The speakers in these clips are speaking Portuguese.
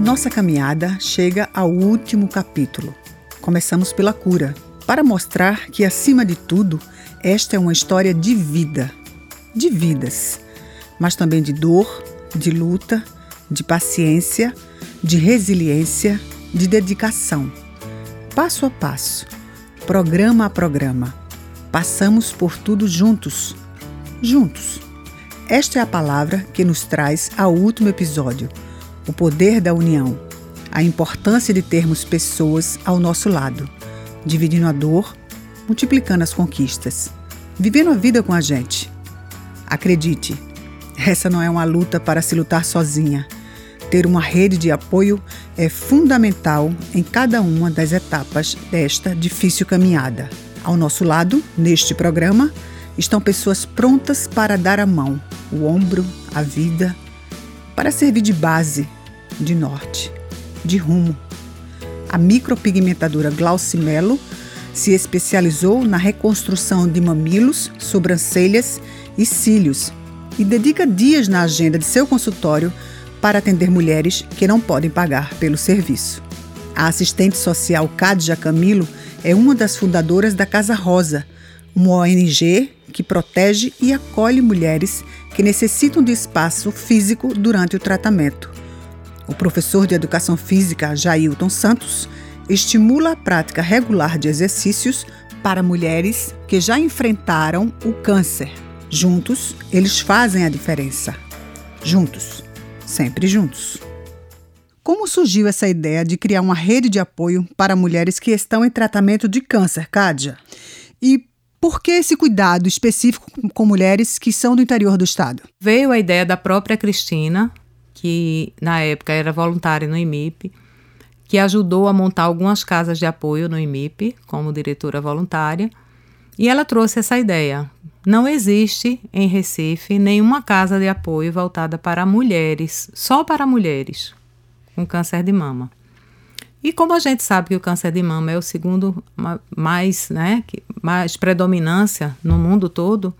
Nossa caminhada chega ao último capítulo. Começamos pela cura, para mostrar que, acima de tudo, esta é uma história de vida, de vidas, mas também de dor, de luta, de paciência, de resiliência, de dedicação. Passo a passo, programa a programa, passamos por tudo juntos. Juntos. Esta é a palavra que nos traz ao último episódio o poder da união, a importância de termos pessoas ao nosso lado, dividindo a dor, multiplicando as conquistas, vivendo a vida com a gente. Acredite, essa não é uma luta para se lutar sozinha. Ter uma rede de apoio é fundamental em cada uma das etapas desta difícil caminhada. Ao nosso lado, neste programa, estão pessoas prontas para dar a mão, o ombro, a vida, para servir de base, de norte, de rumo. A micropigmentadora Glaucimelo se especializou na reconstrução de mamilos, sobrancelhas e cílios e dedica dias na agenda de seu consultório para atender mulheres que não podem pagar pelo serviço. A assistente social Cádia Camilo é uma das fundadoras da Casa Rosa, uma ONG que protege e acolhe mulheres que necessitam de espaço físico durante o tratamento. O professor de educação física Jailton Santos estimula a prática regular de exercícios para mulheres que já enfrentaram o câncer. Juntos, eles fazem a diferença. Juntos, sempre juntos. Como surgiu essa ideia de criar uma rede de apoio para mulheres que estão em tratamento de câncer, Cádia? E por que esse cuidado específico com mulheres que são do interior do estado? Veio a ideia da própria Cristina, que na época era voluntária no IMIP, que ajudou a montar algumas casas de apoio no IMIP como diretora voluntária, e ela trouxe essa ideia. Não existe em Recife nenhuma casa de apoio voltada para mulheres, só para mulheres com câncer de mama. E como a gente sabe que o câncer de mama é o segundo mais, né, mais predominância no mundo todo,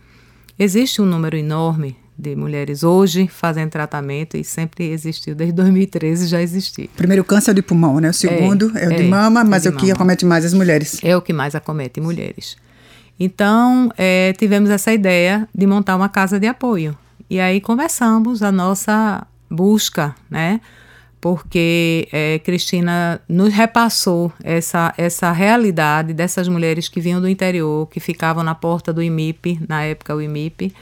existe um número enorme de mulheres hoje fazendo tratamento e sempre existiu, desde 2013 já existiu. Primeiro câncer de pulmão, né? O segundo é, é o de é, mama, mas é o que mama. acomete mais as mulheres. É o que mais acomete mulheres. Então, é, tivemos essa ideia de montar uma casa de apoio. E aí começamos a nossa busca, né? Porque é, Cristina nos repassou essa, essa realidade dessas mulheres que vinham do interior, que ficavam na porta do IMIP, na época o IMIP,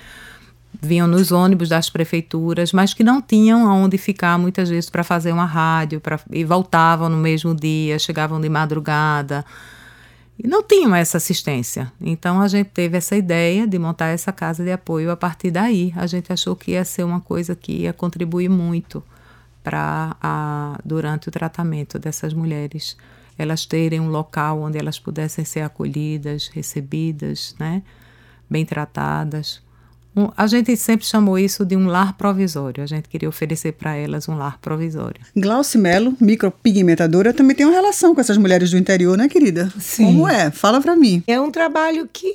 vinham nos ônibus das prefeituras, mas que não tinham aonde ficar muitas vezes para fazer uma rádio, pra, e voltavam no mesmo dia, chegavam de madrugada. E não tinham essa assistência. Então a gente teve essa ideia de montar essa casa de apoio a partir daí. A gente achou que ia ser uma coisa que ia contribuir muito para durante o tratamento dessas mulheres elas terem um local onde elas pudessem ser acolhidas, recebidas, né, bem tratadas. Um, a gente sempre chamou isso de um lar provisório. A gente queria oferecer para elas um lar provisório. Glauci Melo, micropigmentadora, também tem uma relação com essas mulheres do interior, né, querida? Sim. Como é? Fala para mim. É um trabalho que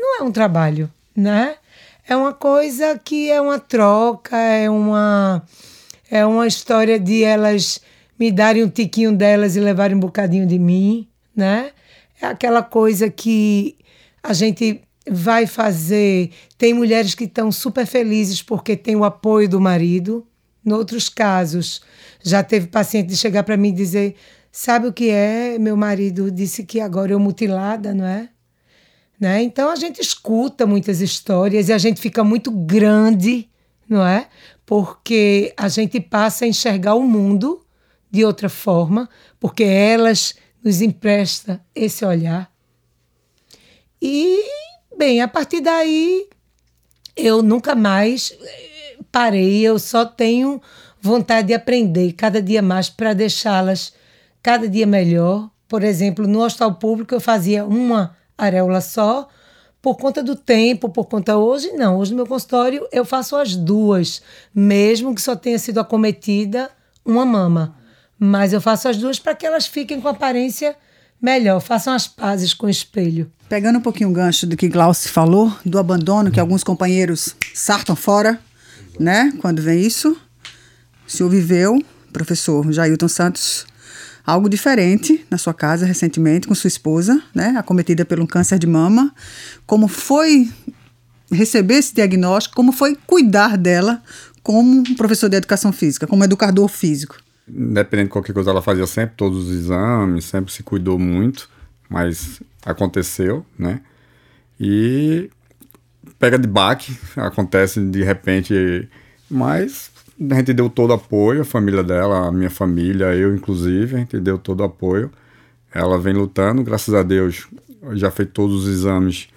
não é um trabalho, né? É uma coisa que é uma troca, é uma é uma história de elas me darem um tiquinho delas e levarem um bocadinho de mim, né? É aquela coisa que a gente vai fazer. Tem mulheres que estão super felizes porque tem o apoio do marido. Em outros casos, já teve paciente de chegar para mim e dizer: Sabe o que é? Meu marido disse que agora eu mutilada, não é? Né? Então a gente escuta muitas histórias e a gente fica muito grande, não é? Porque a gente passa a enxergar o mundo de outra forma, porque elas nos emprestam esse olhar. E, bem, a partir daí, eu nunca mais eh, parei, eu só tenho vontade de aprender cada dia mais para deixá-las cada dia melhor. Por exemplo, no hospital público eu fazia uma areola só, por conta do tempo, por conta hoje, não. Hoje no meu consultório eu faço as duas, mesmo que só tenha sido acometida uma mama. Mas eu faço as duas para que elas fiquem com aparência melhor, façam as pazes com o espelho. Pegando um pouquinho o gancho do que Glaucio falou, do abandono que alguns companheiros sartam fora, né? Quando vem isso, o senhor viveu, professor Jailton Santos, algo diferente na sua casa recentemente com sua esposa, né, acometida pelo câncer de mama. Como foi receber esse diagnóstico? Como foi cuidar dela como professor de educação física, como educador físico? Independente de qualquer coisa, ela fazia sempre todos os exames, sempre se cuidou muito, mas aconteceu, né? E pega de baque, acontece de repente, mas a gente deu todo apoio, a família dela, a minha família, eu inclusive, a gente deu todo apoio. Ela vem lutando, graças a Deus, já fez todos os exames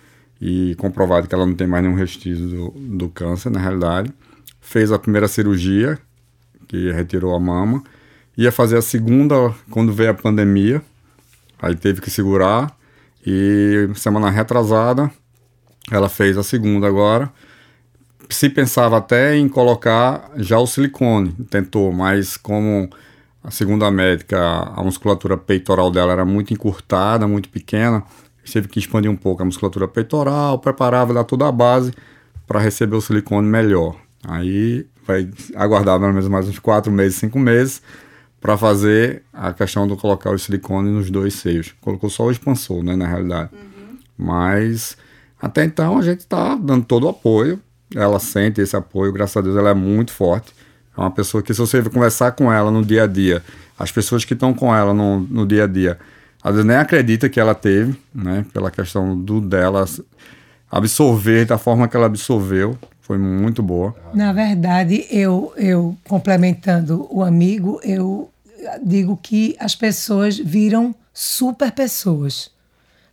e comprovado que ela não tem mais nenhum restício do, do câncer, na realidade. Fez a primeira cirurgia, que retirou a mama. Ia fazer a segunda quando veio a pandemia, aí teve que segurar. E semana retrasada, ela fez a segunda agora se pensava até em colocar já o silicone, tentou, mas como a segunda médica, a musculatura peitoral dela era muito encurtada, muito pequena, teve que expandir um pouco a musculatura peitoral, preparava dar toda a base para receber o silicone melhor. Aí vai aguardar pelo menos mais uns quatro meses, cinco meses para fazer a questão de colocar o silicone nos dois seios. Colocou só o expansor, né, na realidade. Uhum. Mas até então a gente está dando todo o apoio ela sente esse apoio, graças a Deus ela é muito forte. É uma pessoa que, se você conversar com ela no dia a dia, as pessoas que estão com ela no, no dia a dia, às vezes nem acredita que ela teve, né? Pela questão do dela absorver da forma que ela absorveu, foi muito boa. Na verdade, eu, eu complementando o amigo, eu digo que as pessoas viram super pessoas.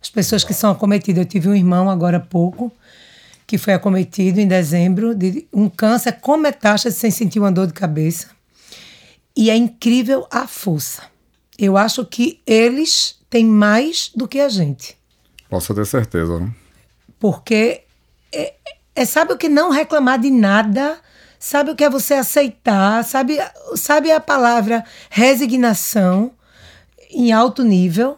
As pessoas que são acometidas. Eu tive um irmão agora há pouco que foi acometido em dezembro de um câncer com metástase sem sentir uma dor de cabeça. E é incrível a força. Eu acho que eles têm mais do que a gente. Posso ter certeza, né? Porque é, é, sabe o que não reclamar de nada, sabe o que é você aceitar, sabe, sabe a palavra resignação em alto nível.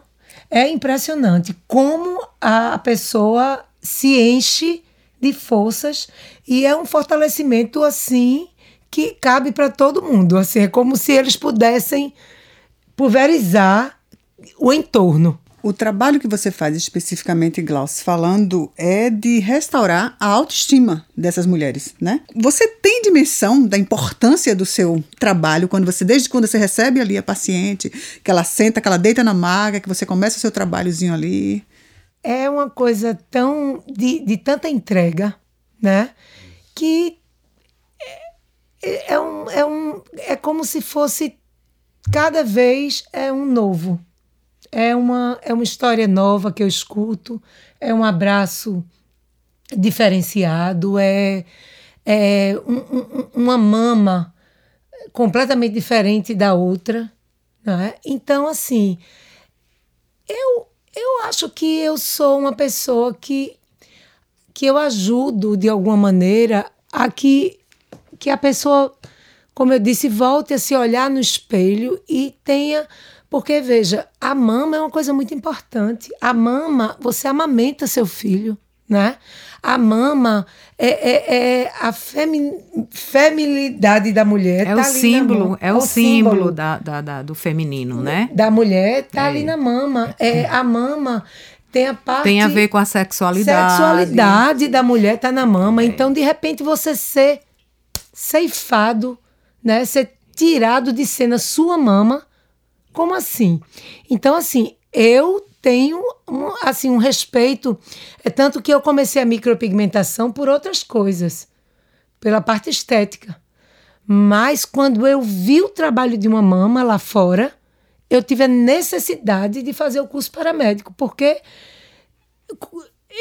É impressionante como a pessoa se enche de forças e é um fortalecimento assim que cabe para todo mundo. Assim, é como se eles pudessem pulverizar o entorno. O trabalho que você faz especificamente, Glaucio, falando é de restaurar a autoestima dessas mulheres, né? Você tem dimensão da importância do seu trabalho quando você, desde quando você recebe ali a paciente, que ela senta, que ela deita na maga, que você começa o seu trabalhozinho ali? É uma coisa tão de, de tanta entrega, né? Que é, é, um, é, um, é como se fosse cada vez é um novo. É uma, é uma história nova que eu escuto, é um abraço diferenciado, é, é um, um, uma mama completamente diferente da outra. Né? Então, assim, eu, eu acho que eu sou uma pessoa que, que eu ajudo de alguma maneira a que, que a pessoa, como eu disse, volte a se olhar no espelho e tenha. Porque, veja, a mama é uma coisa muito importante. A mama, você amamenta seu filho, né? A mama é, é, é a femi, feminilidade da mulher. É tá o símbolo, é, é o símbolo, símbolo da, da, da, do feminino, né? Da mulher tá ali é. na mama. É, a mama tem a parte. Tem a ver com a sexualidade. Sexualidade da mulher tá na mama. É. Então, de repente, você ser ceifado, né? Ser tirado de cena sua mama. Como assim? Então, assim, eu tenho um, assim um respeito, é tanto que eu comecei a micropigmentação por outras coisas, pela parte estética. Mas quando eu vi o trabalho de uma mama lá fora, eu tive a necessidade de fazer o curso paramédico, porque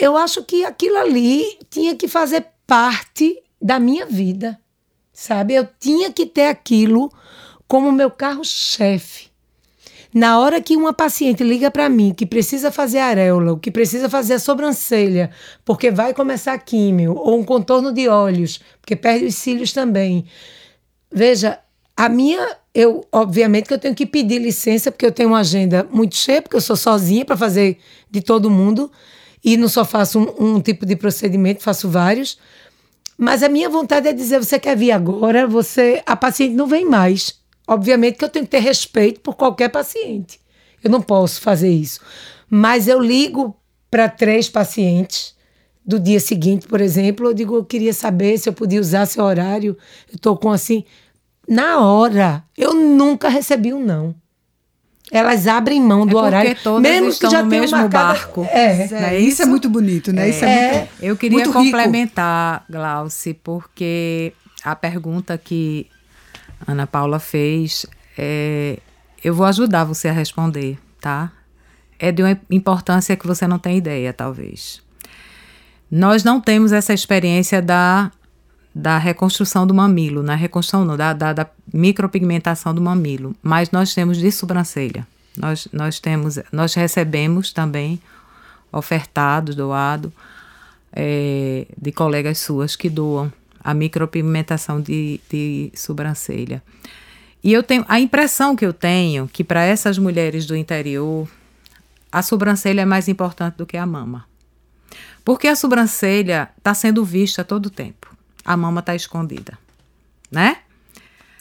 eu acho que aquilo ali tinha que fazer parte da minha vida, sabe? Eu tinha que ter aquilo como meu carro-chefe. Na hora que uma paciente liga para mim que precisa fazer areola, que precisa fazer a sobrancelha, porque vai começar a químio, ou um contorno de olhos, porque perde os cílios também. Veja, a minha, eu obviamente que eu tenho que pedir licença porque eu tenho uma agenda muito cheia, porque eu sou sozinha para fazer de todo mundo e não só faço um, um, tipo de procedimento, faço vários. Mas a minha vontade é dizer, você quer vir agora, você, a paciente não vem mais. Obviamente que eu tenho que ter respeito por qualquer paciente. Eu não posso fazer isso. Mas eu ligo para três pacientes do dia seguinte, por exemplo, eu digo, eu queria saber se eu podia usar seu horário. Eu estou com assim. Na hora, eu nunca recebi um não. Elas abrem mão do é horário, todas mesmo estão que já no tenham mesmo marcado- barco. É. É, isso? é muito bonito, né? Isso é É. muito, Eu queria muito rico. complementar, Glauci, porque a pergunta que Ana Paula fez, é, eu vou ajudar você a responder, tá? É de uma importância que você não tem ideia, talvez. Nós não temos essa experiência da, da reconstrução do mamilo, na reconstrução não, da, da, da micropigmentação do mamilo, mas nós temos de sobrancelha. Nós, nós temos, nós recebemos também ofertado, doado, é, de colegas suas que doam a micropigmentação de, de sobrancelha. E eu tenho a impressão que eu tenho que para essas mulheres do interior a sobrancelha é mais importante do que a mama. Porque a sobrancelha está sendo vista todo tempo. A mama está escondida, né?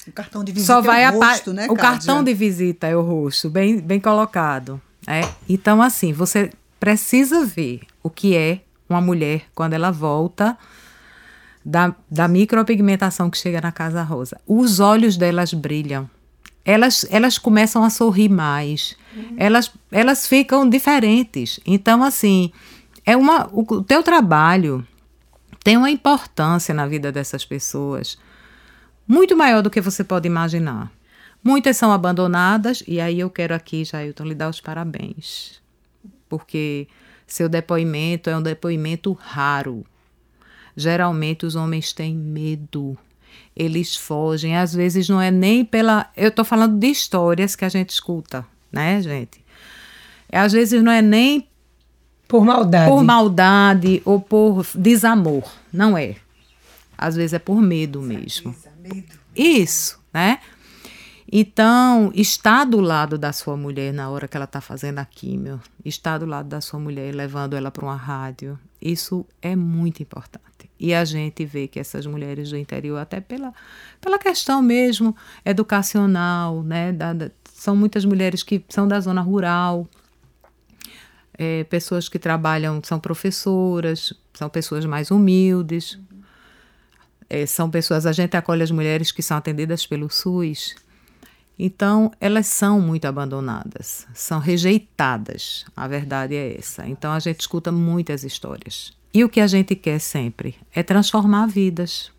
O cartão de visita Só vai é o rosto, né, O Kádia? cartão de visita é o rosto, bem, bem colocado. né? Então, assim, você precisa ver o que é uma mulher quando ela volta da, da micropigmentação que chega na Casa Rosa. Os olhos delas brilham. Elas, elas começam a sorrir mais. Elas, elas ficam diferentes. Então, assim, é uma, o, o teu trabalho tem uma importância na vida dessas pessoas muito maior do que você pode imaginar. Muitas são abandonadas, e aí eu quero aqui, Jailton, lhe dar os parabéns. Porque seu depoimento é um depoimento raro. Geralmente os homens têm medo. Eles fogem. Às vezes não é nem pela. Eu estou falando de histórias que a gente escuta, né, gente? Às vezes não é nem Por maldade. por maldade ou por desamor. Não é. Às vezes é por medo mesmo. Isso, né? Então, estar do lado da sua mulher na hora que ela está fazendo a químio, estar do lado da sua mulher levando ela para uma rádio, isso é muito importante. E a gente vê que essas mulheres do interior, até pela, pela questão mesmo educacional, né? da- da- são muitas mulheres que são da zona rural, é, pessoas que trabalham, são professoras, são pessoas mais humildes, é, são pessoas, a gente acolhe as mulheres que são atendidas pelo SUS, então elas são muito abandonadas, são rejeitadas, a verdade é essa. Então a gente escuta muitas histórias. E o que a gente quer sempre é transformar vidas.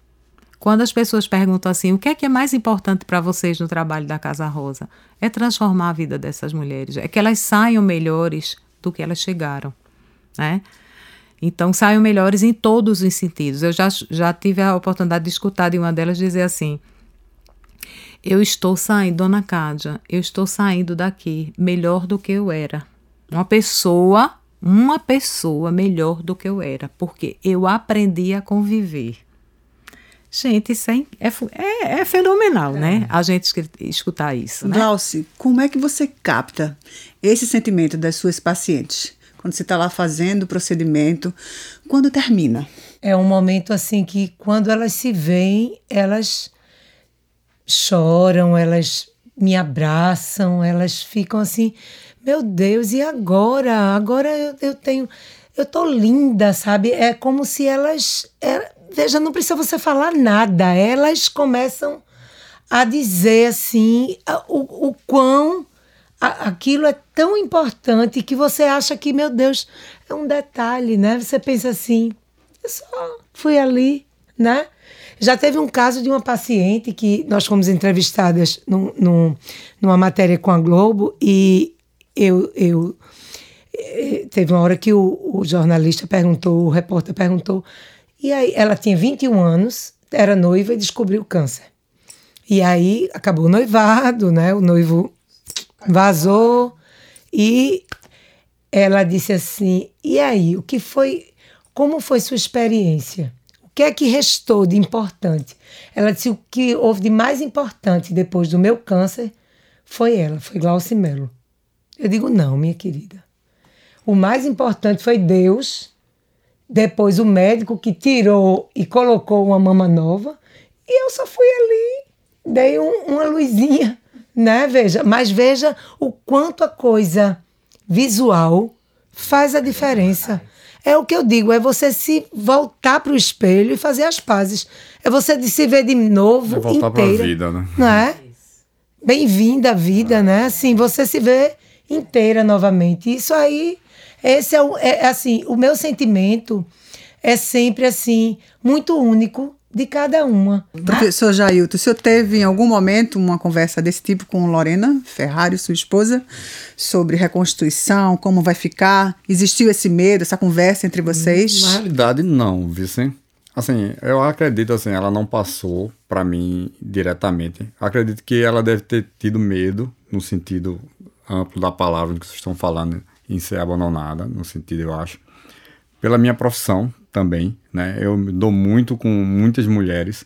Quando as pessoas perguntam assim, o que é que é mais importante para vocês no trabalho da Casa Rosa? É transformar a vida dessas mulheres, é que elas saiam melhores do que elas chegaram, né? Então saiam melhores em todos os sentidos. Eu já, já tive a oportunidade de escutar de uma delas dizer assim: Eu estou saindo, dona Cádia, eu estou saindo daqui melhor do que eu era. Uma pessoa, uma pessoa melhor do que eu era, porque eu aprendi a conviver. Gente, isso é, é, é- é fenomenal, né? A gente escutar isso, né? Glauci, como é que você capta esse sentimento das suas pacientes? Quando você está lá fazendo o procedimento, quando termina? É um momento assim que quando elas se veem, elas choram, elas me abraçam, elas ficam assim, meu Deus, e agora? Agora eu, eu tenho, eu tô linda, sabe? É como se elas, é- veja, não precisa você falar nada, elas começam a dizer assim o, o quão a- aquilo é tão importante que você acha que, meu Deus, é um detalhe, né? Você pensa assim, eu só fui ali, né? Já teve um caso de uma paciente que nós fomos entrevistadas num, num- numa matéria com a Globo e eu, eu eh, teve uma hora que o, o jornalista perguntou, o repórter perguntou, e aí ela tinha 21 anos, era noiva e descobriu câncer. E aí acabou noivado, né? O noivo vazou e ela disse assim: "E aí, o que foi como foi sua experiência? Que é que restou de importante?" Ela disse: "O que houve de mais importante depois do meu câncer foi ela, foi Glauci Melo." Eu digo: "Não, minha querida. O mais importante foi Deus, depois o médico que tirou e colocou uma mama nova, e eu só fui ali dei um, uma luzinha, né? Veja, mas veja o quanto a coisa visual faz a diferença. É o que eu digo, é você se voltar para o espelho e fazer as pazes. É você se ver de novo É voltar para a inteira. vida, né? Não é? Bem-vinda à vida, né? Assim, você se vê inteira novamente. Isso aí, esse é, o, é assim, o meu sentimento é sempre assim, muito único de cada uma. Professor Jailton, o senhor teve em algum momento uma conversa desse tipo com Lorena Ferrari, sua esposa, sobre reconstituição, como vai ficar? Existiu esse medo, essa conversa entre vocês? Na realidade, não, Vicen. Assim, eu acredito, assim, ela não passou para mim diretamente. Acredito que ela deve ter tido medo, no sentido amplo da palavra que vocês estão falando, em ser abandonada, no sentido, eu acho. Pela minha profissão também, né? Eu me dou muito com muitas mulheres,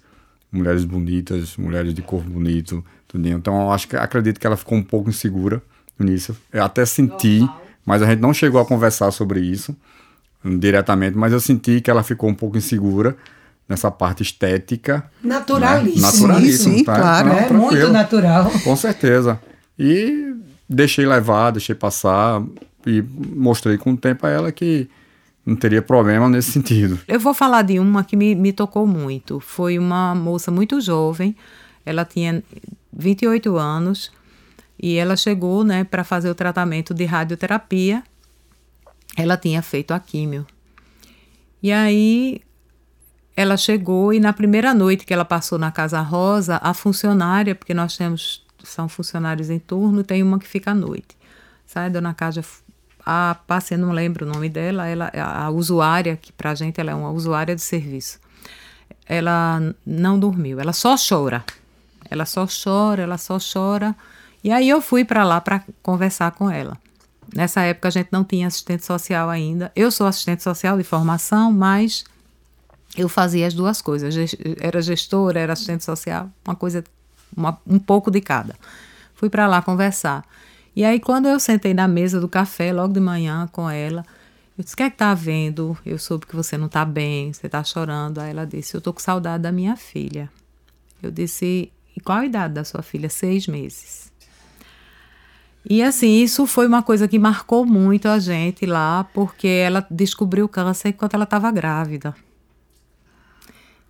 mulheres bonitas, mulheres de corpo bonito, tudo. Então, eu acho que acredito que ela ficou um pouco insegura nisso. Eu até senti, mas a gente não chegou a conversar sobre isso diretamente, mas eu senti que ela ficou um pouco insegura nessa parte estética. Naturalíssimo. Né? Naturalíssimo, sim, tá? claro. Não, É tranquilo. muito natural. Com certeza. E deixei levar, deixei passar e mostrei com o tempo a ela que não teria problema nesse sentido. Eu vou falar de uma que me, me tocou muito. Foi uma moça muito jovem, ela tinha 28 anos e ela chegou né, para fazer o tratamento de radioterapia. Ela tinha feito a químio. E aí ela chegou e na primeira noite que ela passou na Casa Rosa, a funcionária, porque nós temos, são funcionários em turno, tem uma que fica à noite. Sai, dona Cádia, a paciente, não lembro o nome dela, ela, a, a usuária, que pra gente ela é uma usuária de serviço, ela não dormiu, ela só chora. Ela só chora, ela só chora. E aí eu fui para lá para conversar com ela. Nessa época a gente não tinha assistente social ainda. Eu sou assistente social de formação, mas eu fazia as duas coisas. Era gestora, era assistente social, uma coisa, uma- um pouco de cada. Fui para lá conversar. E aí, quando eu sentei na mesa do café, logo de manhã, com ela, eu disse: O que é que tá havendo? Eu soube que você não tá bem, você tá chorando. Aí ela disse: Eu tô com saudade da minha filha. Eu disse: E qual a idade da sua filha? Seis meses. E assim, isso foi uma coisa que marcou muito a gente lá, porque ela descobriu o câncer enquanto ela estava grávida.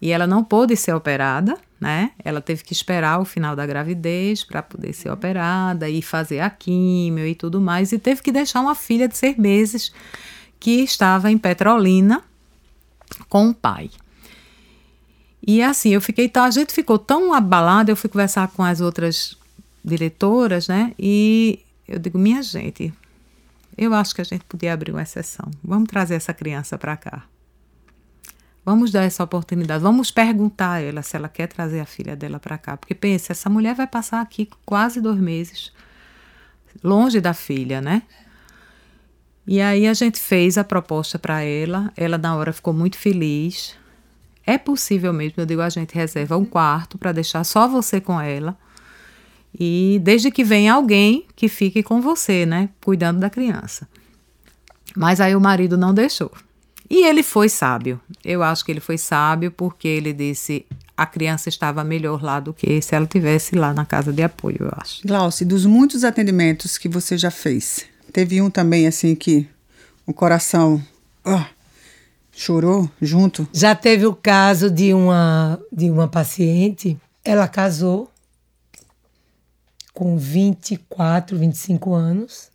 E ela não pôde ser operada, né? Ela teve que esperar o final da gravidez para poder ser operada e fazer a químio e tudo mais. E teve que deixar uma filha de seis meses que estava em Petrolina com o pai. E assim, eu fiquei, a gente ficou tão abalada, eu fui conversar com as outras diretoras, né? E eu digo, minha gente, eu acho que a gente podia abrir uma exceção. Vamos trazer essa criança para cá. Vamos dar essa oportunidade. Vamos perguntar a ela se ela quer trazer a filha dela para cá. Porque pensa, essa mulher vai passar aqui quase dois meses, longe da filha, né? E aí a gente fez a proposta para ela. Ela na hora ficou muito feliz. É possível mesmo, eu digo, a gente reserva um quarto para deixar só você com ela. E desde que venha alguém que fique com você, né, cuidando da criança. Mas aí o marido não deixou. E ele foi sábio. Eu acho que ele foi sábio porque ele disse a criança estava melhor lá do que se ela tivesse lá na casa de apoio, eu acho. Glauci, dos muitos atendimentos que você já fez, teve um também assim que o coração ó, chorou junto? Já teve o caso de uma, de uma paciente, ela casou com 24, 25 anos,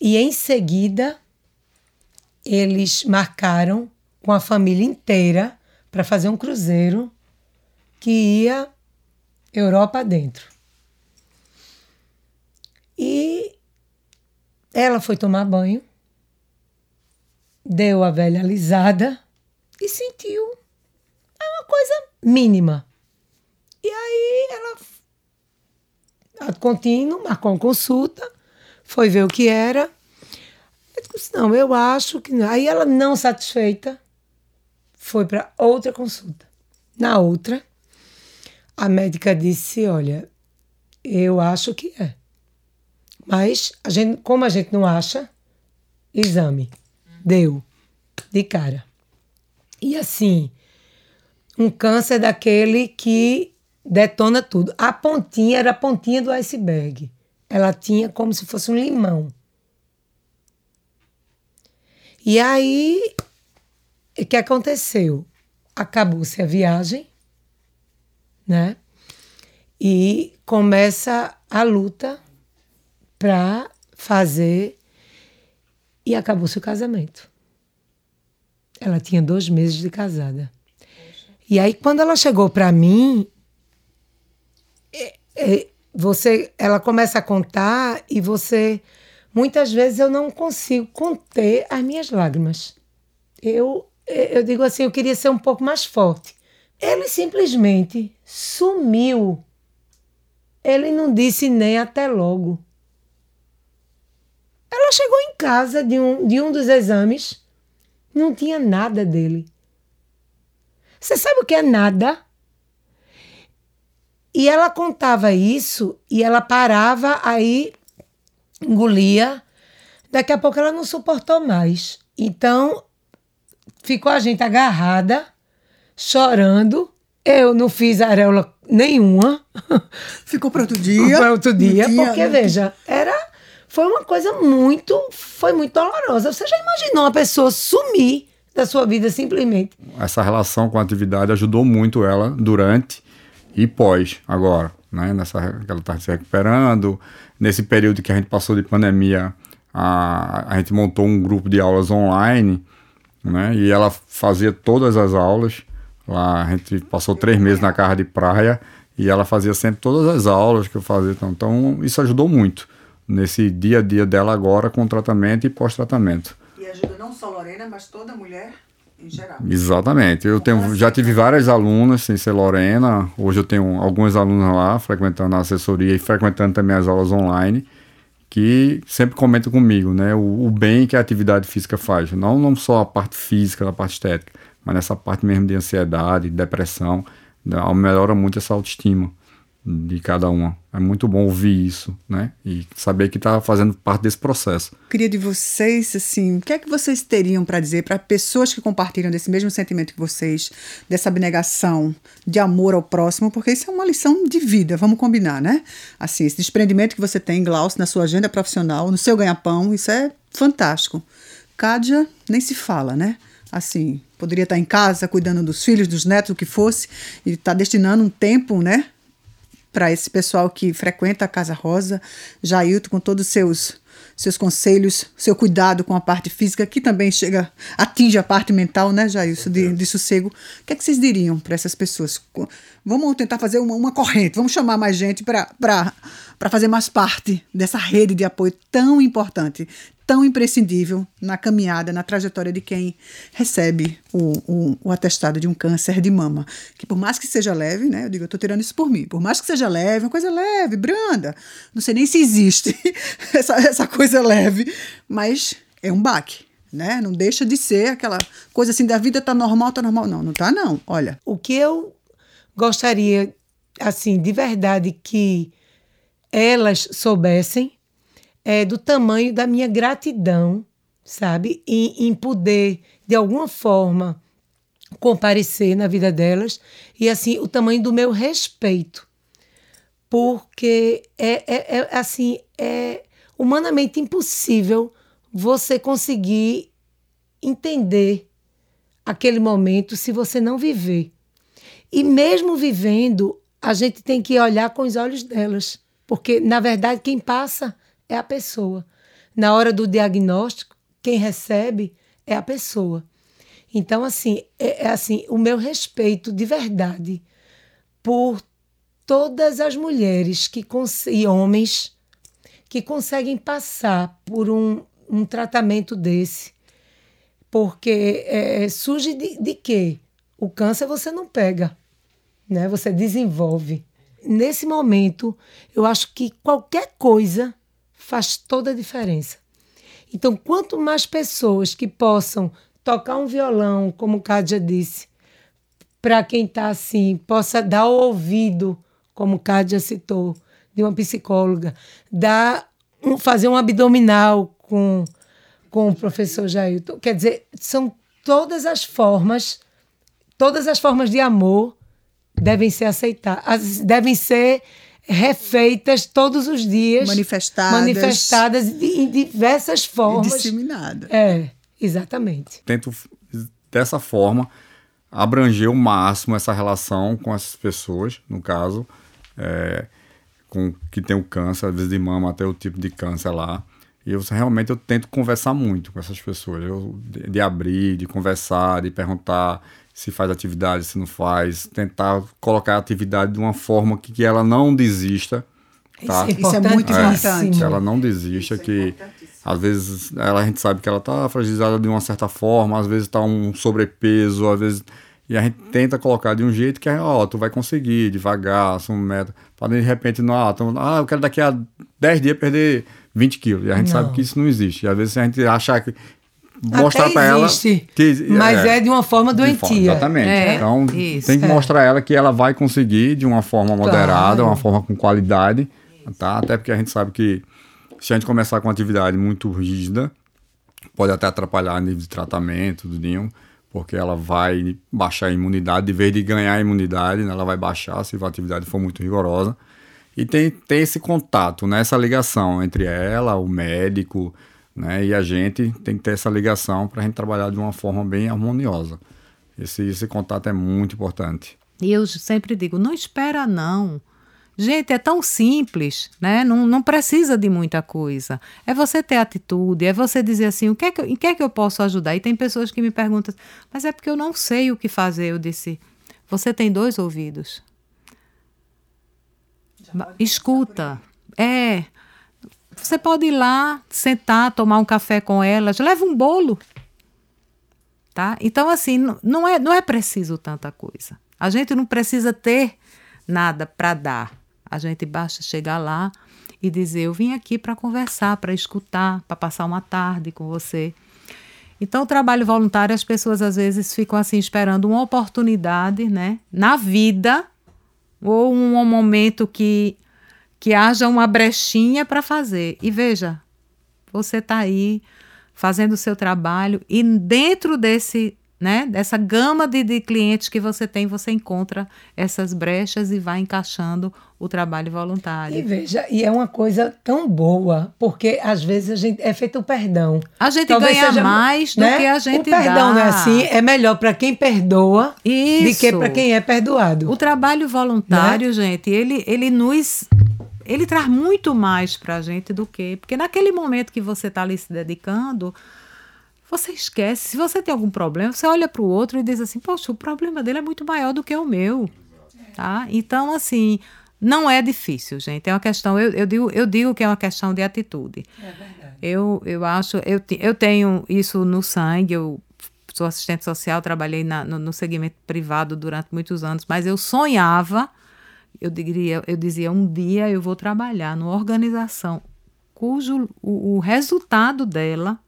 e em seguida eles marcaram com a família inteira para fazer um cruzeiro que ia Europa dentro. E ela foi tomar banho, deu a velha alisada e sentiu uma coisa mínima. E aí ela a contínuo, marcou uma consulta, foi ver o que era. Eu disse, não, eu acho que não. Aí ela não satisfeita foi para outra consulta. Na outra, a médica disse, olha, eu acho que é. Mas a gente, como a gente não acha, exame. Deu. De cara. E assim, um câncer daquele que detona tudo. A pontinha era a pontinha do iceberg. Ela tinha como se fosse um limão. E aí, o que aconteceu? Acabou-se a viagem, né? E começa a luta para fazer. E acabou-se o casamento. Ela tinha dois meses de casada. E aí, quando ela chegou para mim, é, é, você, ela começa a contar e você, muitas vezes eu não consigo conter as minhas lágrimas. Eu, eu digo assim, eu queria ser um pouco mais forte. Ele simplesmente sumiu. Ele não disse nem até logo. Ela chegou em casa de um, de um dos exames, não tinha nada dele. Você sabe o que é nada? E ela contava isso e ela parava, aí engolia. Daqui a pouco ela não suportou mais. Então ficou a gente agarrada, chorando. Eu não fiz areola nenhuma. Ficou para outro dia. Para outro dia, tinha, porque veja, era foi uma coisa muito, foi muito dolorosa. Você já imaginou uma pessoa sumir da sua vida simplesmente? Essa relação com a atividade ajudou muito ela durante e pós agora, né? Nessa que ela está se recuperando, nesse período que a gente passou de pandemia, a, a gente montou um grupo de aulas online, né? E ela fazia todas as aulas. Lá a gente passou três meses na casa de praia e ela fazia sempre todas as aulas que eu fazia. Então, então isso ajudou muito nesse dia a dia dela agora com tratamento e pós-tratamento. E ajuda não só Lorena, mas toda mulher em geral. Exatamente. Eu tenho, já tive várias alunas, sem ser Lorena. Hoje eu tenho algumas alunas lá, frequentando a assessoria e frequentando também as aulas online, que sempre comentam comigo, né? O, o bem que a atividade física faz. Não, não só a parte física, a parte estética, mas nessa parte mesmo de ansiedade, depressão. Melhora muito essa autoestima de cada uma. É muito bom ouvir isso, né? E saber que está fazendo parte desse processo. Queria de vocês, assim, o que é que vocês teriam para dizer para pessoas que compartilham desse mesmo sentimento que vocês, dessa abnegação, de amor ao próximo, porque isso é uma lição de vida, vamos combinar, né? Assim, esse desprendimento que você tem, Glaucio, na sua agenda profissional, no seu ganha-pão, isso é fantástico. Cádia, nem se fala, né? Assim, poderia estar em casa cuidando dos filhos, dos netos, o que fosse, e está destinando um tempo, né? Para esse pessoal que frequenta a Casa Rosa, Jailton, com todos os seus seus conselhos, seu cuidado com a parte física, que também chega, atinge a parte mental, né, Jailson, de, de sossego. O que é que vocês diriam para essas pessoas? Vamos tentar fazer uma, uma corrente, vamos chamar mais gente para fazer mais parte dessa rede de apoio tão importante, tão imprescindível na caminhada, na trajetória de quem recebe o, o, o, atestado de um câncer de mama. Que por mais que seja leve, né? Eu digo, eu estou tirando isso por mim. Por mais que seja leve, uma coisa leve, branda. Não sei nem se existe essa, essa coisa leve, mas é um baque. Né? Não deixa de ser aquela coisa assim da vida tá normal, tá normal. Não, não tá não. Olha. O que eu gostaria, assim, de verdade, que elas soubessem é, do tamanho da minha gratidão, sabe? Em, em poder, de alguma forma, comparecer na vida delas e, assim, o tamanho do meu respeito. Porque é, é, é assim, é humanamente impossível você conseguir entender aquele momento se você não viver. E mesmo vivendo, a gente tem que olhar com os olhos delas, porque na verdade quem passa é a pessoa. Na hora do diagnóstico, quem recebe é a pessoa. Então, assim, é, é assim, o meu respeito de verdade por todas as mulheres que e homens que conseguem passar por um, um tratamento desse. Porque é, surge de, de quê? O câncer você não pega, né? Você desenvolve. Nesse momento, eu acho que qualquer coisa faz toda a diferença. Então, quanto mais pessoas que possam tocar um violão, como o Cádia disse, para quem está assim, possa dar ouvido, como o Cádia citou, de uma psicóloga, dar, um, fazer um abdominal com, com o professor Jailton. Quer dizer, são todas as formas, todas as formas de amor devem ser aceitadas, devem ser refeitas todos os dias, Manifestadas. manifestadas em diversas E formas. disseminada. É, exatamente. Tento, dessa forma, abranger o máximo essa relação com essas pessoas, no caso, é, com que tem o câncer, às vezes de mama até o tipo de câncer lá. E eu realmente eu tento conversar muito com essas pessoas, eu, de, de abrir, de conversar, de perguntar se faz atividade, se não faz, tentar colocar a atividade de uma forma que, que ela não desista, tá? Isso é muito importante. que ela não desista, que às vezes ela, a gente sabe que ela tá fragilizada de uma certa forma, às vezes tá um sobrepeso, às vezes. E a gente tenta colocar de um jeito que é, ó, tu vai conseguir, devagar, são meta. Para de repente, não, ah, então, ah, eu quero daqui a 10 dias perder 20 quilos. E a gente Não. sabe que isso não existe. E às vezes a gente achar que. Mostrar para ela. Que, mas é, de uma forma de forma- doentia. Exatamente. É, então, isso, tem que é. mostrar a ela que ela vai conseguir de uma forma moderada, Claro. uma forma com qualidade, tá? Até porque a gente sabe que se a gente começar com uma atividade muito rígida, pode até atrapalhar a nível de tratamento, tudinho, porque ela vai baixar a imunidade, de vez de ganhar a imunidade, né, ela vai baixar se a atividade for muito rigorosa. E tem, tem esse contato, né, essa ligação entre ela, o médico, né, e a gente tem que ter essa ligação para a gente trabalhar de uma forma bem harmoniosa. Esse, esse contato é muito importante. E eu sempre digo, não espera não. Gente, é tão simples, né? Não, não precisa de muita coisa. É você ter atitude, é você dizer assim, o que é que, em que é que eu posso ajudar? E tem pessoas que me perguntam, mas é porque eu não sei o que fazer. Eu disse, você tem dois ouvidos. Escuta. É. Você pode ir lá, sentar, tomar um café com elas, leva um bolo tá? Então assim, não é não é preciso tanta coisa. A gente não precisa ter nada para dar. A gente basta chegar lá e dizer eu vim aqui para conversar, para escutar, para passar uma tarde com você. Então, o trabalho voluntário, as pessoas às vezes ficam assim esperando uma oportunidade, né, na vida ou um momento que que haja uma brechinha para fazer. E veja, você está aí fazendo o seu trabalho e dentro desse, né, dessa gama de, de clientes que você tem, você encontra essas brechas e vai encaixando o trabalho E voluntário. veja, e é uma coisa tão boa, porque às vezes a gente é feito o perdão. A gente Talvez ganha seja, mais do né? que a gente O perdão dá. não é assim, é melhor para quem perdoa do Isso. que para quem é perdoado. O trabalho Né? voluntário, gente, ele, ele nos. Ele traz muito mais pra gente do que. Porque naquele momento que você está ali se dedicando, você esquece. Se você tem algum problema, você olha para o outro e diz assim: Poxa, o problema dele é muito maior do que o meu. Tá? Então, assim, não é difícil, gente. É uma questão. Eu, eu, digo, eu digo que é uma questão de atitude. É verdade. Eu, eu acho. Eu, eu tenho isso no sangue. Eu sou assistente social, trabalhei na, no, no segmento privado durante muitos anos, mas eu sonhava, eu diria, eu dizia, um dia eu vou trabalhar numa organização cujo o, o resultado dela,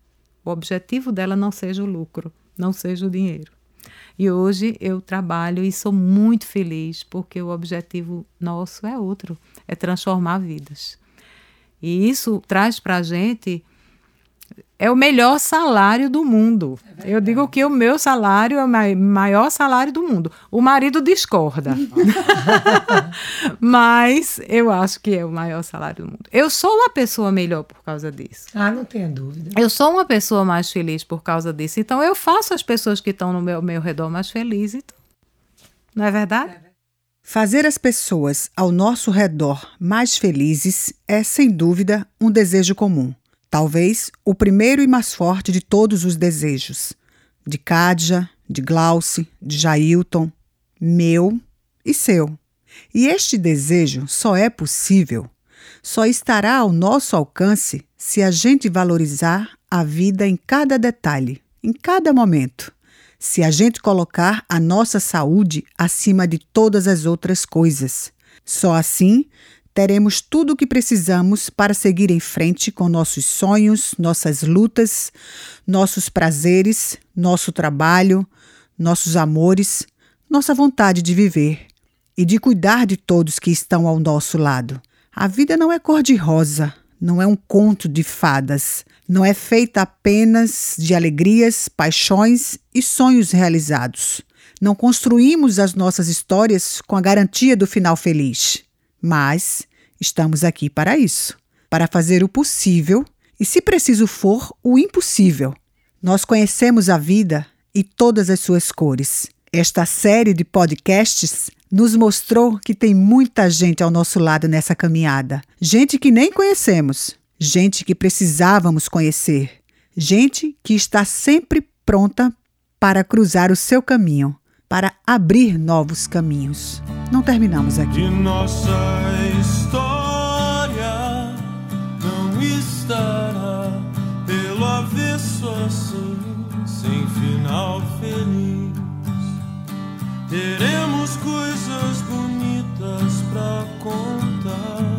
o objetivo dela não seja o lucro, não seja o dinheiro. E hoje eu trabalho e sou muito feliz porque o objetivo nosso é outro, é transformar vidas. E isso traz para a gente é o melhor salário do mundo. eu digo que o meu salário é o mai- maior salário do mundo. O marido discorda. Mas eu acho que é o maior salário do mundo. Eu sou uma pessoa melhor por causa disso. Ah, não tenha dúvida. Eu sou uma pessoa mais feliz por causa disso. Então eu faço as pessoas que estão no meu, meu redor mais felizes. Então, não é verdade? Fazer as pessoas ao nosso redor mais felizes é, sem dúvida, um desejo comum. Talvez o primeiro e mais forte de todos os desejos. De Cádia, de Glauce, de Jailton, meu e seu. E este desejo só é possível, só estará ao nosso alcance se a gente valorizar a vida em cada detalhe, em cada momento se a gente colocar a nossa saúde acima de todas as outras coisas. Só assim teremos tudo o que precisamos para seguir em frente com nossos sonhos, nossas lutas, nossos prazeres, nosso trabalho, nossos amores, nossa vontade de viver e de cuidar de todos que estão ao nosso lado. A vida não é cor-de-rosa, não é um conto de fadas, não é feita apenas de alegrias, paixões e sonhos realizados. Não construímos as nossas histórias com a garantia do final feliz, mas estamos aqui para isso para fazer o possível e, se preciso for, o impossível. Nós conhecemos a vida e todas as suas cores. Esta série de podcasts nos mostrou que tem muita gente ao nosso lado nessa caminhada. Gente que nem conhecemos, gente que precisávamos conhecer, gente que está sempre pronta para cruzar o seu caminho, para abrir novos caminhos. Não terminamos aqui. De nossa história avesso assim, sem final feliz. Teremos coisas bonitas pra contar.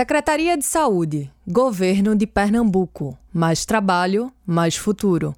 Secretaria de Saúde, Governo de Pernambuco. Mais trabalho, mais futuro.